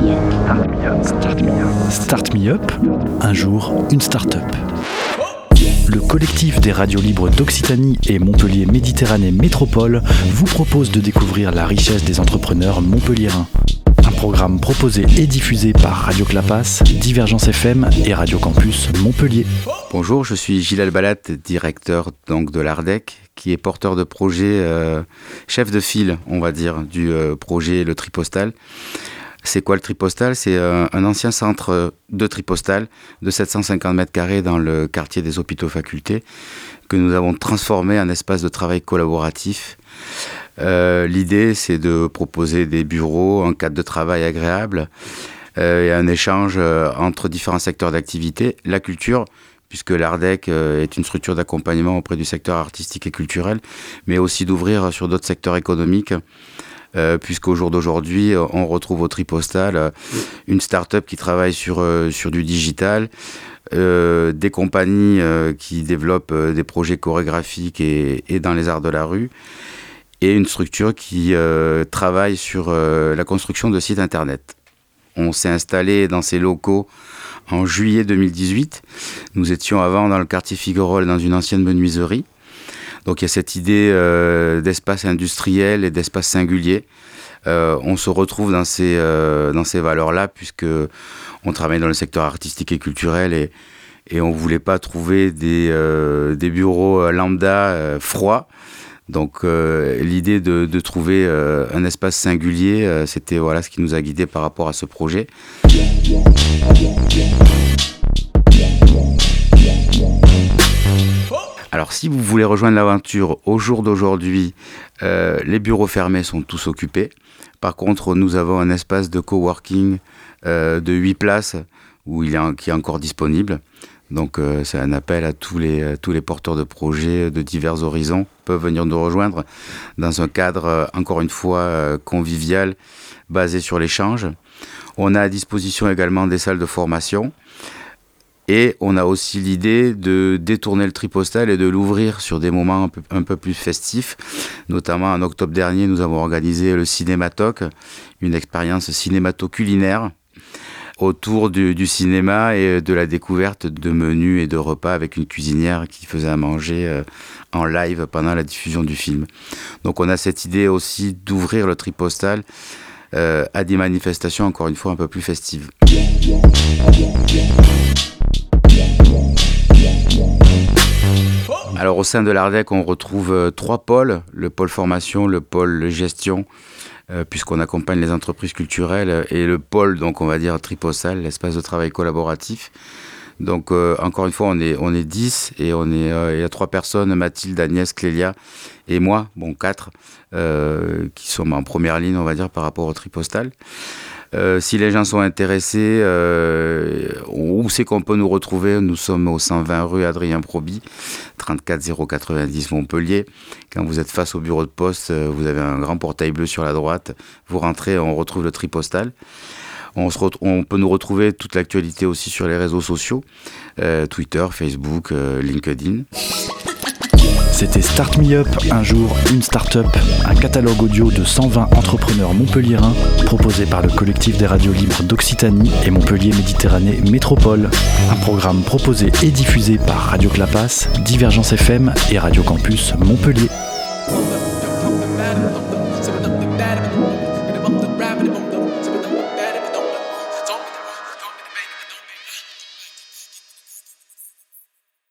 Start Me Up. Start Me Up. Un jour, une start-up. Le collectif des radios libres d'Occitanie et Montpellier Méditerranée Métropole vous propose de découvrir la richesse des entrepreneurs montpelliérains. Un programme proposé et diffusé par Radio Clapas, Divergence FM et Radio Campus Montpellier. Bonjour, je suis Gilles Albalat, directeur donc de l'ARDEC, qui est porteur de projet, euh, chef de file, on va dire, du euh, projet Le Tripostal. C'est quoi le Tripostal? C'est euh, un ancien centre de Tripostal de 750 mètres carrés dans le quartier des hôpitaux facultés que nous avons transformé en espace de travail collaboratif. L'idée, c'est de proposer des bureaux, un cadre de travail agréable et un échange entre différents secteurs d'activité, la culture, puisque l'ARDEC euh, est une structure d'accompagnement auprès du secteur artistique et culturel, mais aussi d'ouvrir sur d'autres secteurs économiques. Euh, puisqu'au jour d'aujourd'hui, on retrouve au Tripostal euh, une start-up qui travaille sur, sur du digital, des compagnies qui développent des projets chorégraphiques et, et, dans les arts de la rue, et une structure qui travaille sur la construction de sites internet. On s'est installé dans ces locaux en juillet 2018. Nous étions avant dans le quartier Figuerolles, dans une ancienne menuiserie. Donc il y a cette idée euh, d'espace industriel et d'espace singulier. Euh, on se retrouve dans ces, euh, ces valeurs-là, puisque on travaille dans le secteur artistique et culturel et, et on ne voulait pas trouver des, des bureaux lambda froids. Donc l'idée de, de, trouver un espace singulier, c'était voilà ce qui nous a guidés par rapport à ce projet. Si vous voulez rejoindre l'aventure au jour d'aujourd'hui, euh, les bureaux fermés sont tous occupés. Par contre, nous avons un espace de coworking euh, de 8 places où il est, qui est encore disponible. Donc euh, c'est un appel à tous les, tous les porteurs de projets de divers horizons peuvent venir nous rejoindre dans un cadre, encore une fois, convivial, basé sur l'échange. On a à disposition également des salles de formation. Et on a aussi l'idée de détourner le tripostal et de l'ouvrir sur des moments un peu, plus festifs. Notamment en octobre dernier, nous avons organisé le Cinématoc, une expérience cinémato-culinaire autour du, cinéma et de la découverte de menus et de repas avec une cuisinière qui faisait à manger euh, en live pendant la diffusion du film. Donc on a cette idée aussi d'ouvrir le tripostal euh, à des manifestations encore une fois un peu plus festives. Alors au sein de l'ARDEC, on retrouve euh, trois pôles, le pôle formation, le pôle gestion, euh, puisqu'on accompagne les entreprises culturelles, et le pôle, donc on va dire triposal, l'espace de travail collaboratif. Donc encore une fois, on est, on est 10 et on est, il y a trois personnes, Mathilde, Agnès, Clélia et moi, bon quatre, euh, qui sont en première ligne, on va dire, par rapport au tripostal. Euh, si les gens sont intéressés, euh, où c'est qu'on peut nous retrouver? Nous sommes au 120 rue Adrien Proby, 34 090 Montpellier. Quand vous êtes face au bureau de poste, vous avez un grand portail bleu sur la droite. Vous rentrez, on retrouve le tripostal. On, se on peut nous retrouver toute l'actualité aussi sur les réseaux sociaux, Twitter, Facebook, LinkedIn. C'était Start Me Up, un jour, une start-up, un catalogue audio de 120 entrepreneurs montpelliérains proposé par le collectif des radios libres d'Occitanie et Montpellier Méditerranée Métropole. Un programme proposé et diffusé par Radio Clapas, Divergence FM et Radio Campus Montpellier.